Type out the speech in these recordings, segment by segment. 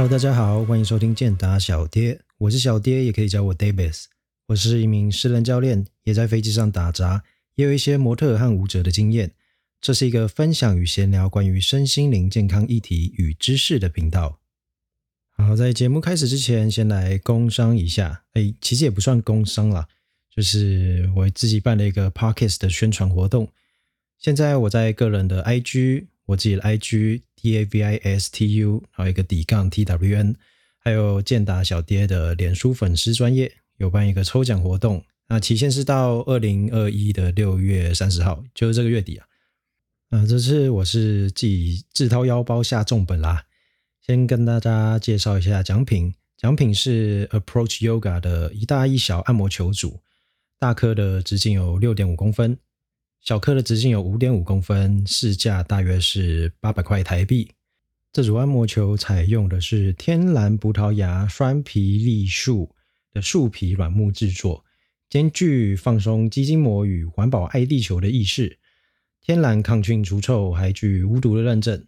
Hello，大家好，欢迎收听健达小爹，我是小爹，也可以叫我 Davis。我是一名私人教练，也在飞机上打杂，也有一些模特和舞者的经验。这是一个分享与闲聊关于身心灵健康议题与知识的频道。好，在节目开始之前，先来工商一下。哎，其实也不算工商啦，就是我自己办了一个 Podcast 的宣传活动。现在我在个人的 IG，我自己的 IG D A V I S T U，还有一个底杠 T W N，还有健达小爹的脸书粉丝专业有办一个抽奖活动。那期限是到二零二一的六月三十号，就是这个月底啊。啊，这次我是自己自掏腰包下重本啦。先跟大家介绍一下奖品，奖品是 Approach Yoga 的一大一小按摩球组，大颗的直径有六点五公分，小颗的直径有五点五公分，市价大约是八百块台币。这组按摩球采用的是天然葡萄牙栓皮栎树的树皮软木制作，兼具放松肌筋膜与环保爱地球的意识。天然抗菌除臭，还具无毒的认证，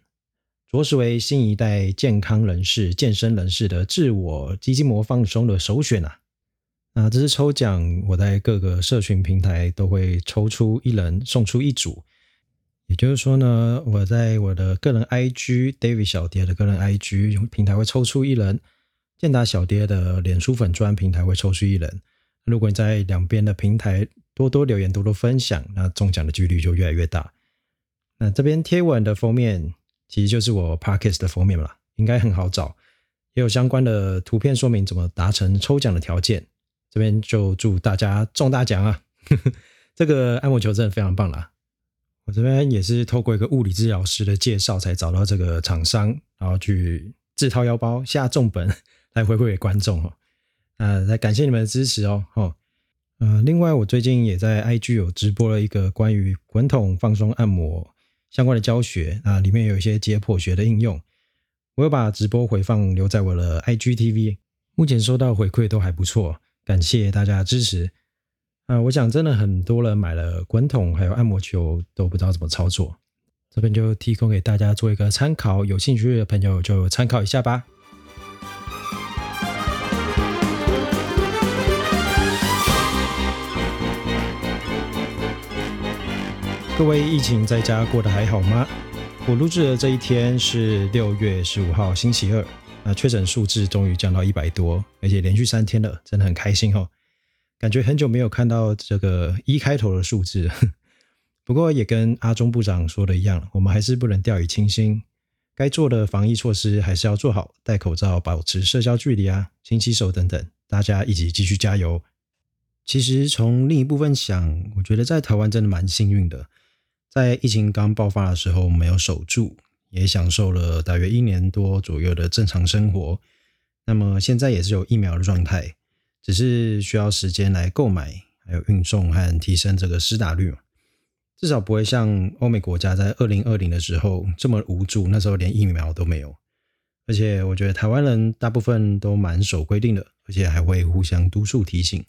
着实为新一代健康人士、健身人士的自我肌筋膜放松的首选啊！那这次抽奖，我在各个社群平台都会抽出一人送出一组，也就是说呢，我在我的个人 IG David 小蝶的个人 IG 平台会抽出一人，健达小蝶的脸书粉专平台会抽出一人。如果你在两边的平台，多多留言，多多分享，那中奖的几率就越来越大。那这边贴文的封面其实就是我 Parkes 的封面了，应该很好找，也有相关的图片说明怎么达成抽奖的条件。这边就祝大家中大奖啊！这个按摩球真的非常棒啦。我这边也是透过一个物理治疗师的介绍才找到这个厂商，然后去自掏腰包下重本来回馈给观众哦。啊，来感谢你们的支持哦，哦。呃，另外，我最近也在 IG 有直播了一个关于滚筒放松按摩相关的教学啊，里面有一些解剖学的应用。我有把直播回放留在我的 IGTV，目前收到回馈都还不错，感谢大家的支持。啊，我想真的很多人买了滚筒还有按摩球都不知道怎么操作，这边就提供给大家做一个参考，有兴趣的朋友就参考一下吧。各位疫情在家过得还好吗？我录制的这一天是六月十五号星期二，那确诊数字终于降到一百多，而且连续三天了，真的很开心哦。感觉很久没有看到这个一开头的数字，不过也跟阿中部长说的一样，我们还是不能掉以轻心，该做的防疫措施还是要做好，戴口罩、保持社交距离啊、勤洗手等等，大家一起继续加油。其实从另一部分想，我觉得在台湾真的蛮幸运的。在疫情刚爆发的时候，没有守住，也享受了大约一年多左右的正常生活。那么现在也是有疫苗的状态，只是需要时间来购买，还有运送和提升这个施打率。至少不会像欧美国家在二零二零的时候这么无助，那时候连疫苗都没有。而且我觉得台湾人大部分都蛮守规定的，而且还会互相督促提醒。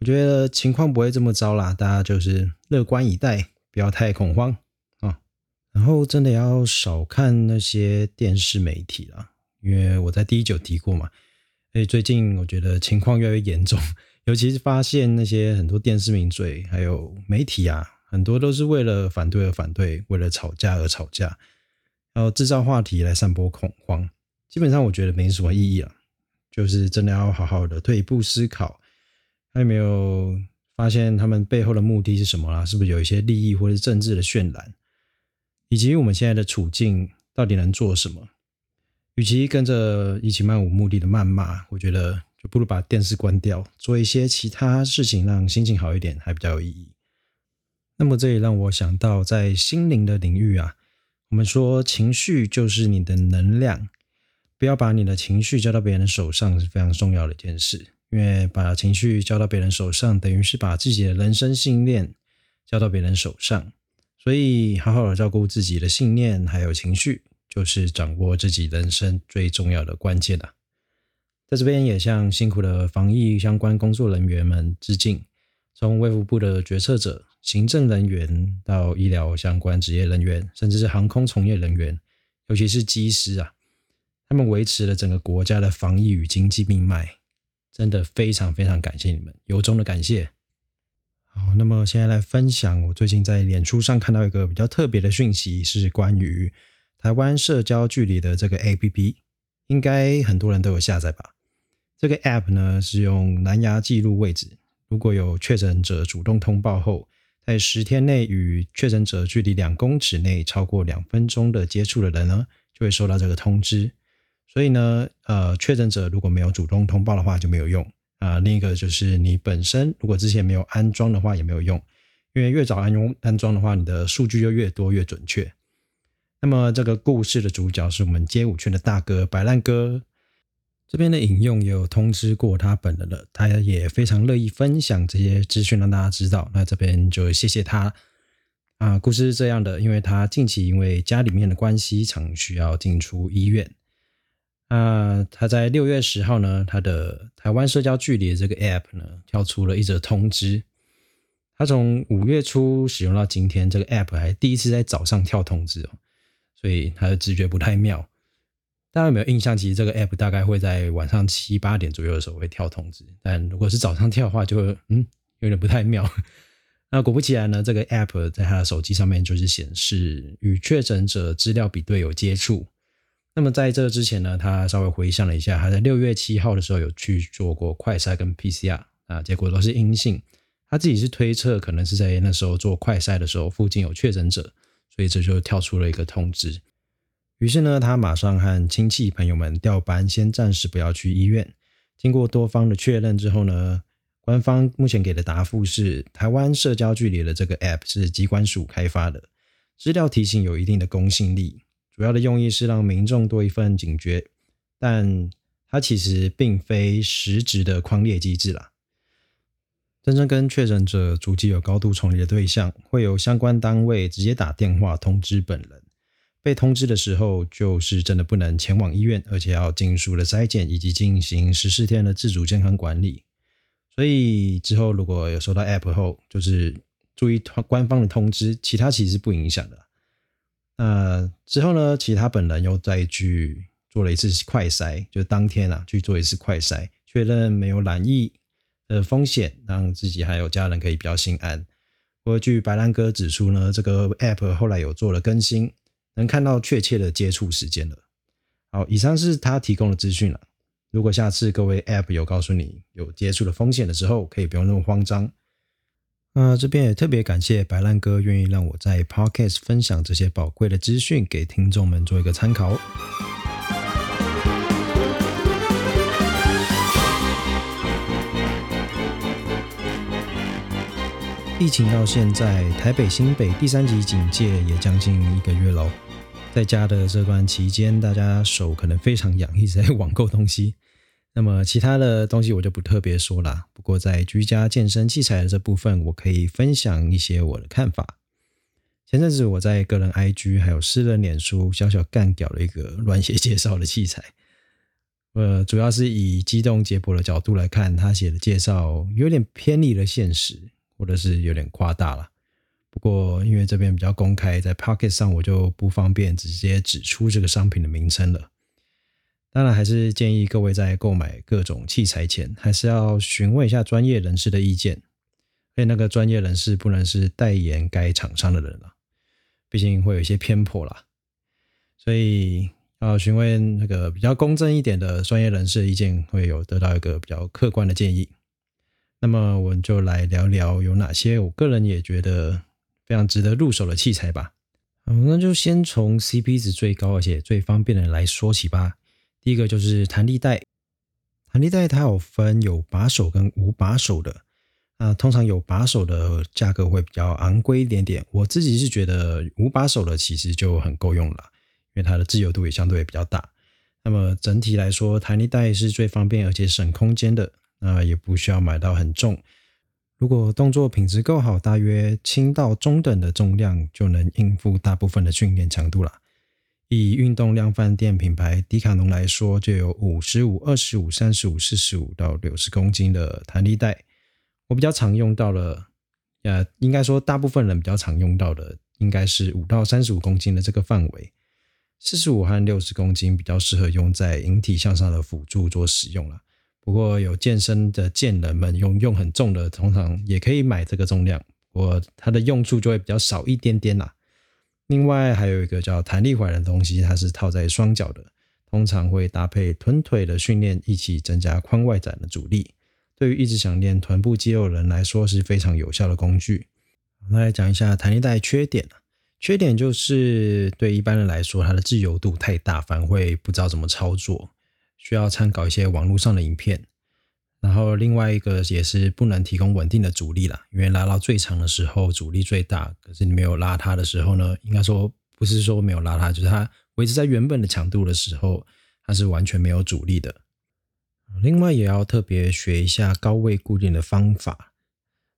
我觉得情况不会这么糟啦，大家就是乐观以待。不要太恐慌！然后真的要少看那些电视媒体了，因为我在第一集有提过嘛。所以最近我觉得情况越来越严重，尤其是发现那些很多电视名嘴还有媒体啊，很多都是为了反对而反对，为了吵架而吵架，然后制造话题来散播恐慌。基本上我觉得没什么意义啊，就是真的要好好的退一步思考，还有没有？发现他们背后的目的是什么啦？是不是有一些利益或者政治的渲染？以及我们现在的处境到底能做什么？与其跟着一起漫无目的的谩骂，我觉得就不如把电视关掉，做一些其他事情，让心情好一点，还比较有意义。那么这也让我想到，在心灵的领域啊，我们说情绪就是你的能量，不要把你的情绪交到别人手上是非常重要的一件事。因为把情绪交到别人手上，等于是把自己的人生信念交到别人手上，所以好好的照顾自己的信念还有情绪，就是掌握自己人生最重要的关键了。在这边也向辛苦的防疫相关工作人员们致敬，从卫福部的决策者、行政人员到医疗相关职业人员，甚至是航空从业人员，尤其是机师啊。他们维持了整个国家的防疫与经济命脉，真的非常非常感谢你们，由衷的感谢。好，那么现在来分享，我最近在脸书上看到一个比较特别的讯息，是关于台湾社交距离的这个 APP，应该很多人都有下载吧？这个 App 呢是用蓝牙记录位置，如果有确诊者主动通报后，在十天内与确诊者距离两公尺内超过两分钟的接触的人呢，就会收到这个通知。所以呢，呃，确诊者如果没有主动通报的话就没有用啊。另一个就是你本身如果之前没有安装的话也没有用，因为越早安用安装的话，你的数据就越多越准确。那么这个故事的主角是我们街舞圈的大哥白烂哥，这边的引用也有通知过他本人了，他也非常乐意分享这些资讯让大家知道。那这边就谢谢他啊。故事是这样的，因为他近期因为家里面的关系，常需要进出医院。那他在六月十号呢，他的台湾社交距离这个 App 呢，跳出了一则通知。他从五月初使用到今天，这个 App 还第一次在早上跳通知哦，所以他的直觉不太妙。大家有没有印象？其实这个 App 大概会在晚上七八点左右的时候会跳通知，但如果是早上跳的话，就嗯有点不太妙。那果不其然呢，这个 App 在他的手机上面就是显示与确诊者资料比对有接触。那么在这之前呢，他稍微回想了一下，他在六月七号的时候有去做过快筛跟 PCR 啊，结果都是阴性。他自己是推测，可能是在那时候做快筛的时候附近有确诊者，所以这就跳出了一个通知。于是呢，他马上和亲戚朋友们调班，先暂时不要去医院。经过多方的确认之后呢，官方目前给的答复是，台湾社交距离的这个 App 是机关署开发的，资料提醒有一定的公信力。主要的用意是让民众多一份警觉，但它其实并非实质的框列机制啦。真正跟确诊者足迹有高度重叠的对象，会有相关单位直接打电话通知本人。被通知的时候，就是真的不能前往医院，而且要尽速的筛检以及进行十四天的自主健康管理。所以之后如果有收到 App 后，就是注意官方的通知，其他其实不影响的。那之后呢？其实他本人又再去做了一次快筛，就当天啊去做一次快筛，确认没有染疫的风险，让自己还有家人可以比较心安。不过据白兰哥指出呢，这个 app 后来有做了更新，能看到确切的接触时间了。好，以上是他提供的资讯了。如果下次各位 app 有告诉你有接触的风险的时候，可以不用那么慌张。那这边也特别感谢白烂哥愿意让我在 Podcast 分享这些宝贵的资讯给听众们做一个参考。疫情到现在，台北新北第三级警戒也将近一个月喽。在家的这段期间，大家手可能非常痒，一直在网购东西。那么其他的东西我就不特别说了。不过在居家健身器材的这部分，我可以分享一些我的看法。前阵子我在个人 IG 还有私人脸书小小干掉了一个乱写介绍的器材。呃，主要是以机动解剖的角度来看，他写的介绍有点偏离了现实，或者是有点夸大了。不过因为这边比较公开，在 Pocket 上我就不方便直接指出这个商品的名称了。当然，还是建议各位在购买各种器材前，还是要询问一下专业人士的意见。而且，那个专业人士不能是代言该厂商的人了，毕竟会有一些偏颇啦。所以，要询问那个比较公正一点的专业人士的意见，会有得到一个比较客观的建议。那么，我们就来聊聊有哪些我个人也觉得非常值得入手的器材吧。嗯，那就先从 CP 值最高而且最方便的来说起吧。第一个就是弹力带，弹力带它有分有把手跟无把手的，啊，通常有把手的价格会比较昂贵一点点。我自己是觉得无把手的其实就很够用了，因为它的自由度也相对比较大。那么整体来说，弹力带是最方便而且省空间的，那也不需要买到很重。如果动作品质够好，大约轻到中等的重量就能应付大部分的训练强度了。以运动量饭店品牌迪卡侬来说，就有五十五、二十五、三十五、四十五到六十公斤的弹力带。我比较常用到的，呃，应该说大部分人比较常用到的，应该是五到三十五公斤的这个范围。四十五和六十公斤比较适合用在引体向上的辅助做使用了。不过有健身的健人们用用很重的，通常也可以买这个重量，我它的用处就会比较少一点点啦。另外还有一个叫弹力环的东西，它是套在双脚的，通常会搭配臀腿的训练一起增加髋外展的阻力。对于一直想练臀部肌肉的人来说是非常有效的工具。那来讲一下弹力带缺点缺点就是对一般人来说，它的自由度太大，反而会不知道怎么操作。需要参考一些网络上的影片，然后另外一个也是不能提供稳定的阻力啦，因为拉到最长的时候阻力最大，可是你没有拉它的时候呢，应该说不是说没有拉它，就是它维持在原本的强度的时候，它是完全没有阻力的。另外也要特别学一下高位固定的方法，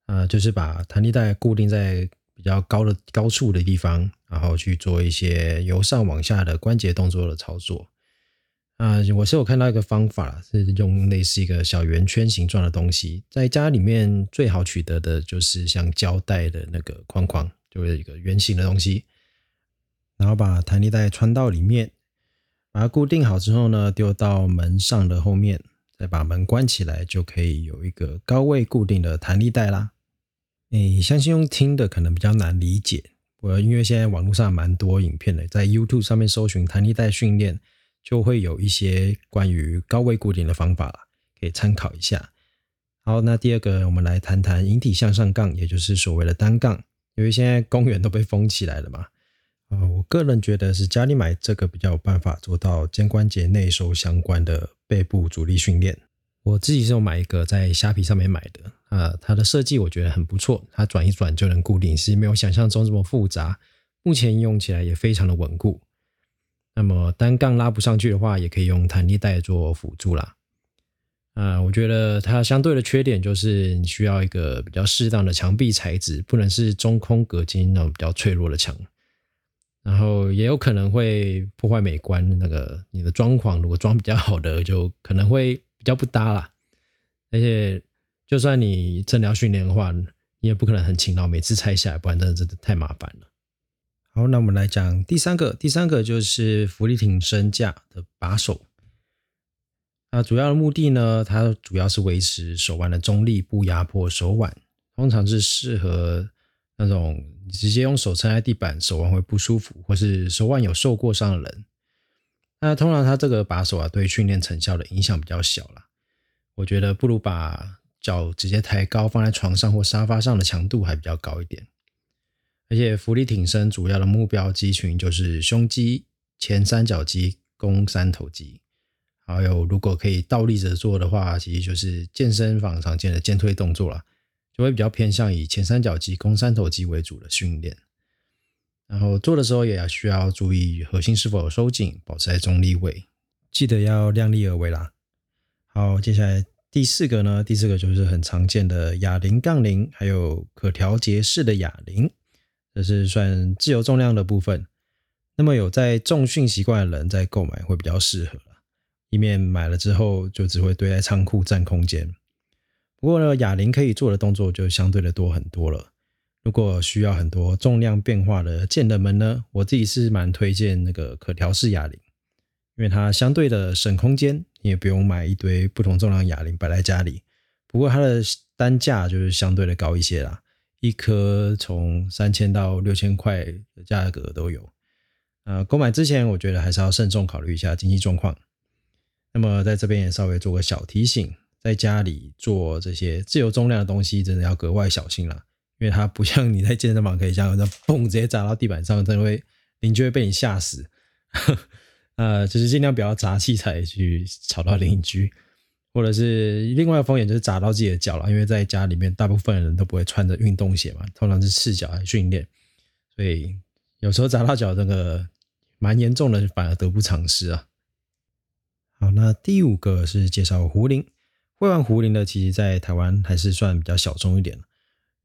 啊，就是把弹力带固定在比较高的高处的地方，然后去做一些由上往下的关节动作的操作。啊，我是有看到一个方法，是用类似一个小圆圈形状的东西，在家里面最好取得的就是像胶带的那个框框，就是一个圆形的东西，然后把弹力带穿到里面，把它固定好之后呢，丢到门上的后面，再把门关起来，就可以有一个高位固定的弹力带啦。诶，相信用听的可能比较难理解，我因为现在网络上蛮多影片的，在 YouTube 上面搜寻弹力带训练。就会有一些关于高位固定的方法可以参考一下。好，那第二个，我们来谈谈引体向上杠，也就是所谓的单杠。因为现在公园都被封起来了嘛，啊，我个人觉得是家里买这个比较有办法做到肩关节内收相关的背部阻力训练。我自己是有买一个在虾皮上面买的，啊，它的设计我觉得很不错，它转一转就能固定，是没有想象中这么复杂。目前用起来也非常的稳固。那么单杠拉不上去的话，也可以用弹力带做辅助啦。啊，我觉得它相对的缺点就是你需要一个比较适当的墙壁材质，不能是中空隔间那种比较脆弱的墙。然后也有可能会破坏美观，那个你的装潢如果装比较好的，就可能会比较不搭啦。而且就算你真的要训练的话，你也不可能很勤劳每次拆下来，不然真的真的太麻烦了。好，那我们来讲第三个，第三个就是浮力挺身架的把手。那主要的目的呢，它主要是维持手腕的中立，不压迫手腕。通常是适合那种直接用手撑在地板，手腕会不舒服，或是手腕有受过伤的人。那通常它这个把手啊，对训练成效的影响比较小啦。我觉得不如把脚直接抬高，放在床上或沙发上的强度还比较高一点。而且，浮力挺身主要的目标肌群就是胸肌、前三角肌、肱三头肌。还有，如果可以倒立着做的话，其实就是健身房常见的肩推动作了，就会比较偏向以前三角肌、肱三头肌为主的训练。然后做的时候也要需要注意核心是否有收紧，保持在中立位，记得要量力而为啦。好，接下来第四个呢？第四个就是很常见的哑铃杠铃，还有可调节式的哑铃。这是算自由重量的部分，那么有在重训习惯的人在购买会比较适合以免买了之后就只会堆在仓库占空间。不过呢，哑铃可以做的动作就相对的多很多了。如果需要很多重量变化的健人们呢，我自己是蛮推荐那个可调式哑铃，因为它相对的省空间，你也不用买一堆不同重量哑铃摆在家里。不过它的单价就是相对的高一些啦。一颗从三千到六千块的价格都有，呃，购买之前我觉得还是要慎重考虑一下经济状况。那么在这边也稍微做个小提醒，在家里做这些自由重量的东西，真的要格外小心了，因为它不像你在健身房可以这样，那嘣直接砸到地板上，真的会邻居会被你吓死。呃，就是尽量不要砸器材去吵到邻居。或者是另外一个风险就是砸到自己的脚了，因为在家里面大部分人都不会穿着运动鞋嘛，通常是赤脚来训练，所以有时候砸到脚这个蛮严重的，反而得不偿失啊。好，那第五个是介绍壶铃，会玩壶铃的，其实在台湾还是算比较小众一点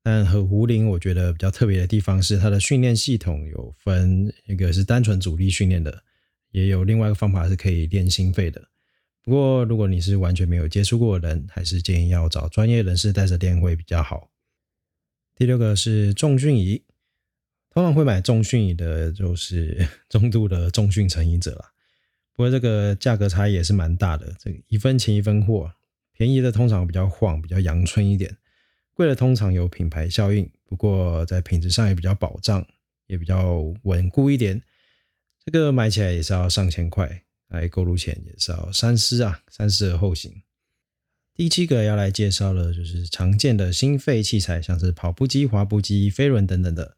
但和壶铃我觉得比较特别的地方是它的训练系统有分一个是单纯阻力训练的，也有另外一个方法是可以练心肺的。不过，如果你是完全没有接触过的人，还是建议要找专业人士带着练会比较好。第六个是重训仪，通常会买重训椅的，就是 中度的重训成瘾者啦。不过这个价格差异也是蛮大的，这个一分钱一分货，便宜的通常比较晃，比较阳春一点；贵的通常有品牌效应，不过在品质上也比较保障，也比较稳固一点。这个买起来也是要上千块，来购入前也是要三思啊，三思而后行。第七个要来介绍的，就是常见的心肺器材，像是跑步机、滑步机、飞轮等等的。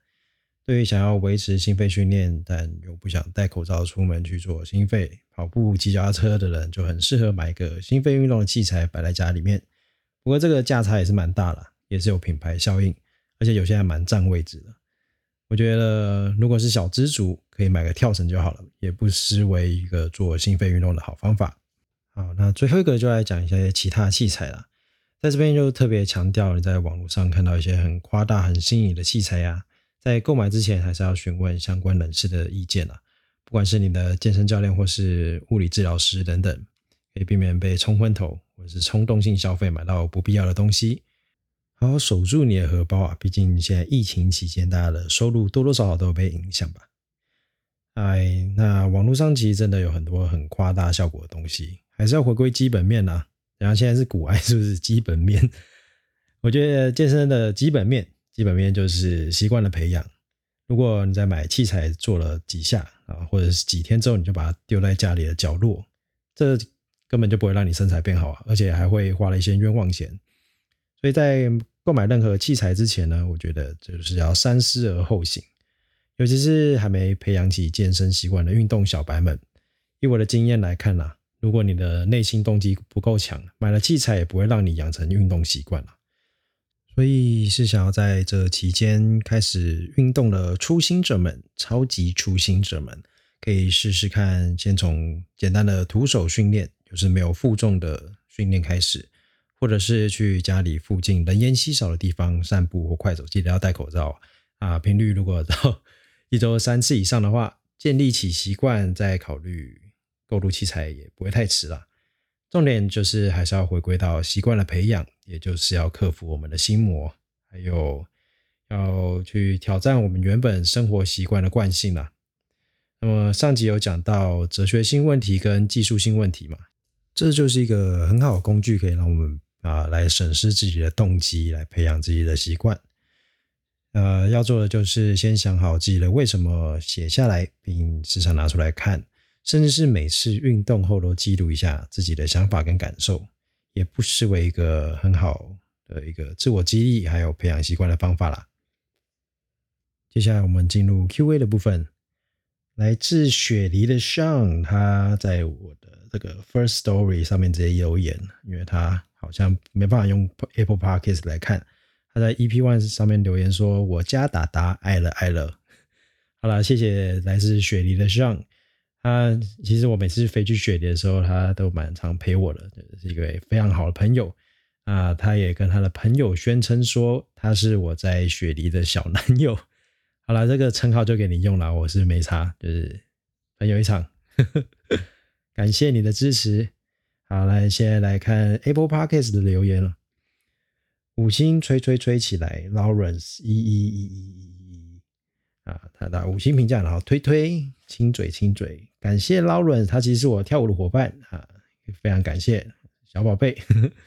对于想要维持心肺训练，但又不想戴口罩出门去做心肺跑步、骑脚踏车的人，就很适合买一个心肺运动的器材摆在家里面。不过这个价差也是蛮大了，也是有品牌效应，而且有些还蛮占位置的。我觉得如果是小资族，可以买个跳绳就好了，也不失为一个做心肺运动的好方法。好，那最后一个就来讲一些其他器材了。在这边就特别强调，你在网络上看到一些很夸大、很新颖的器材呀。在购买之前，还是要询问相关人士的意见啊。不管是你的健身教练或是物理治疗师等等，可以避免被冲昏头或者是冲动性消费买到不必要的东西。好好守住你的荷包啊！毕竟现在疫情期间，大家的收入多多少少都有被影响吧。哎，那网络上其实真的有很多很夸大效果的东西，还是要回归基本面呐。然后现在是股癌，是不是基本面？我觉得健身的基本面。基本面就是习惯的培养。如果你在买器材做了几下啊，或者是几天之后你就把它丢在家里的角落，这根本就不会让你身材变好啊，而且还会花了一些冤枉钱。所以在购买任何器材之前呢，我觉得就是要三思而后行。尤其是还没培养起健身习惯的运动小白们，以我的经验来看呐，如果你的内心动机不够强，买了器材也不会让你养成运动习惯了。所以是想要在这期间开始运动的初心者们，超级初心者们，可以试试看，先从简单的徒手训练，就是没有负重的训练开始，或者是去家里附近人烟稀少的地方散步或快走，记得要戴口罩啊。频率如果到 一周三次以上的话，建立起习惯，再考虑购入器材也不会太迟了。重点就是还是要回归到习惯的培养。也就是要克服我们的心魔，还有要去挑战我们原本生活习惯的惯性啦。那么上集有讲到哲学性问题跟技术性问题嘛，这就是一个很好的工具，可以让我们啊来审视自己的动机，来培养自己的习惯。呃，要做的就是先想好自己的为什么，写下来，并时常拿出来看，甚至是每次运动后都记录一下自己的想法跟感受。也不失为一个很好的一个自我激励还有培养习惯的方法啦。接下来我们进入 Q&A 的部分，来自雪梨的 Sean，他在我的这个 First Story 上面直接留言，因为他好像没办法用 Apple Podcast 来看，他在 EP One 上面留言说：“我家达达爱了爱了。” 好了，谢谢来自雪梨的 Sean。他其实我每次飞去雪梨的时候，他都蛮常陪我的，是一个非常好的朋友啊。他也跟他的朋友宣称说他是我在雪梨的小男友。好了，这个称号就给你用了，我是没差，就是朋友一场。感谢你的支持。好，来现在来看 Apple Podcast 的留言了，五星吹吹吹起来，Lawrence 一一一一一一啊，他的五星评价，然后推推。亲嘴亲嘴，感谢 Lauren，他其实是我跳舞的伙伴啊，非常感谢小宝贝。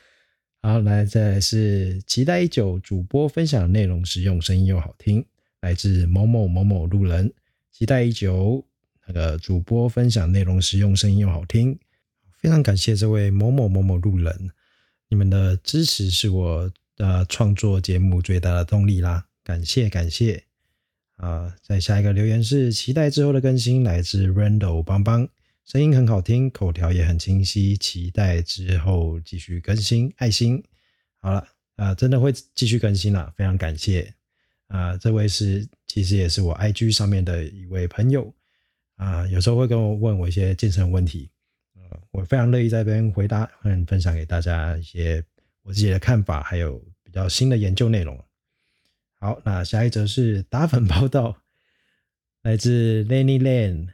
好，来再来是期待已久，主播分享内容实用，声音又好听，来自某某某某路人，期待已久，那个主播分享内容实用，声音又好听，非常感谢这位某某某某路人，你们的支持是我的创作节目最大的动力啦，感谢感谢。啊，在下一个留言是期待之后的更新，来自 Randall 邦邦，声音很好听，口条也很清晰，期待之后继续更新，爱心。好了，啊，真的会继续更新了，非常感谢。啊，这位是其实也是我 IG 上面的一位朋友，啊，有时候会跟我问我一些健身问题，我非常乐意在这边回答，嗯，分享给大家一些我自己的看法，还有比较新的研究内容。好，那下一则是打粉报道，来自 Lenny Lan，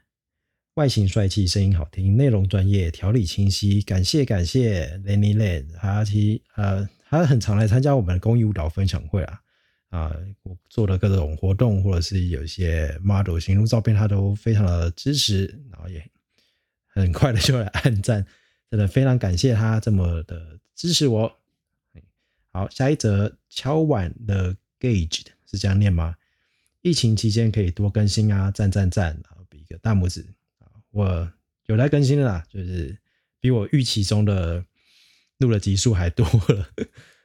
外形帅气，声音好听，内容专业，条理清晰，感谢感谢 Lenny Lan，他其呃他很常来参加我们的公益舞蹈分享会啊，啊，我做的各种活动或者是有一些 model 形容照片，他都非常的支持，然后也很快的就来按赞，真的非常感谢他这么的支持我。好，下一则敲碗的 gauge 是这样念吗？疫情期间可以多更新啊，赞赞赞，然后比一个大拇指啊，我有来更新的啦，就是比我预期中的录的集数还多了。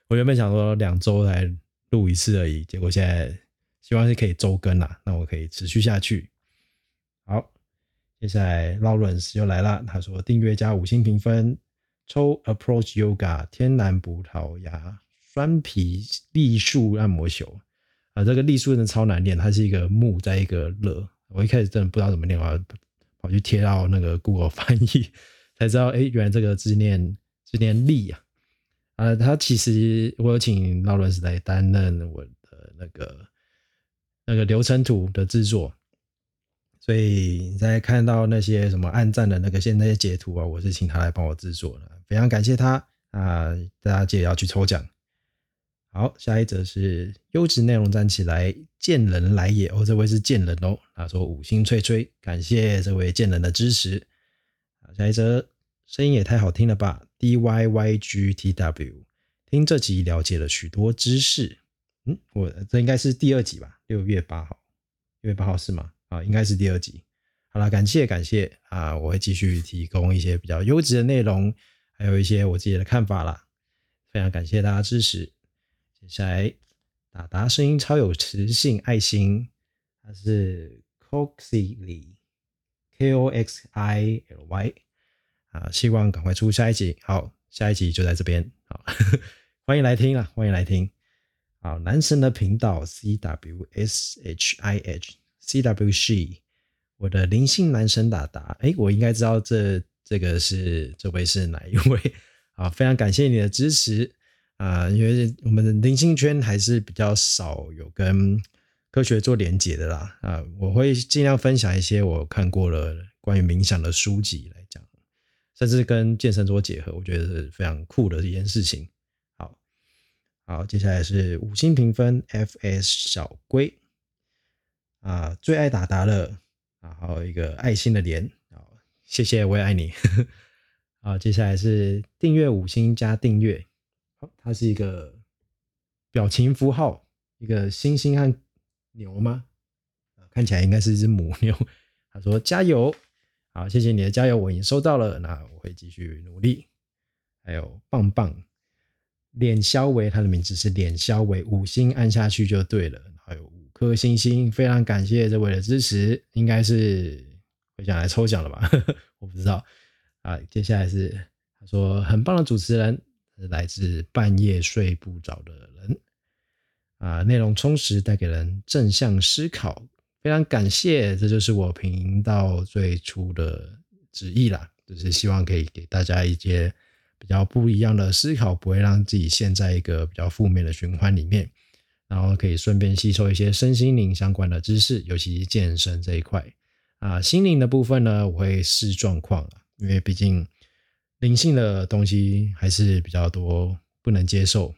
我原本想说两周来录一次而已，结果现在希望是可以周更啦，那我可以持续下去。接下来 Lawrence 又来了，他说订阅加五星评分，抽 Approach Yoga 天然葡萄牙。酸皮栗树按摩球啊，这个栗树真的超难念，它是一个木在一个乐。我一开始真的不知道怎么念，我跑去贴到那个 Google 翻译，才知道，哎，原来这个字念字念栗啊。啊，他其实我有请劳伦斯来担任我的那个那个流程图的制作，所以你在看到那些什么暗赞的那个现那些截图啊，我是请他来帮我制作的，非常感谢他啊！大家记得要去抽奖。好，下一则是优质内容站起来，见人来也哦，这位是见人哦。他说五星吹吹，感谢这位见人的支持。好，下一则声音也太好听了吧，D Y Y G T W，听这集了解了许多知识。嗯，我这应该是第二集吧？六月八号，六月八号是吗？啊，应该是第二集。好了，感谢感谢啊，我会继续提供一些比较优质的内容，还有一些我自己的看法啦。非常感谢大家支持。接下来，达达声音超有磁性，爱心，它是 Coxily，K O X I L Y，啊，希望赶快出下一集。好，下一集就在这边。好，欢迎来听啊，欢迎来听。好，男神的频道 C W S H I H C W She，我的灵性男神达达，哎，我应该知道这这个是这位是哪一位？啊，非常感谢你的支持。啊，因为我们的灵性圈还是比较少有跟科学做连结的啦。啊，我会尽量分享一些我看过了关于冥想的书籍来讲，甚至跟健身做结合，我觉得是非常酷的一件事情。好，好，接下来是五星评分，F.S. 小龟啊，最爱打达了啊，还有一个爱心的脸啊，谢谢，我也爱你。啊，接下来是订阅五星加订阅。它是一个表情符号，一个星星和牛吗？看起来应该是一只母牛。他说：“加油，好，谢谢你的加油，我已经收到了，那我会继续努力。”还有棒棒脸肖维，他的名字是脸肖维，五星按下去就对了。还有五颗星星，非常感谢这位的支持，应该是会想来抽奖了吧？我不知道。啊，接下来是他说很棒的主持人。来自半夜睡不着的人啊，内容充实，带给人正向思考，非常感谢。这就是我频道最初的旨意啦，就是希望可以给大家一些比较不一样的思考，不会让自己陷在一个比较负面的循环里面，然后可以顺便吸收一些身心灵相关的知识，尤其是健身这一块啊。心灵的部分呢，我会视状况啊，因为毕竟。灵性的东西还是比较多不能接受，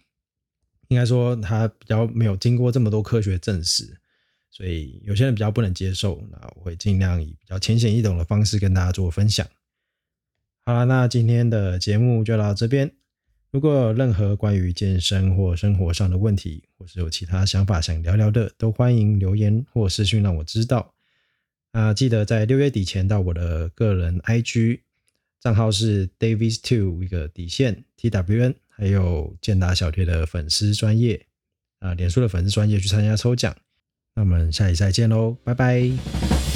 应该说它比较没有经过这么多科学证实，所以有些人比较不能接受。那我会尽量以比较浅显易懂的方式跟大家做分享。好了，那今天的节目就到这边。如果有任何关于健身或生活上的问题，或是有其他想法想聊聊的，都欢迎留言或私讯让我知道。啊，记得在六月底前到我的个人 IG。账号是 Davis Two 一个底线 T W N，还有健达小贴的粉丝专业啊，脸书的粉丝专业去参加抽奖。那我们下期再见喽，拜拜。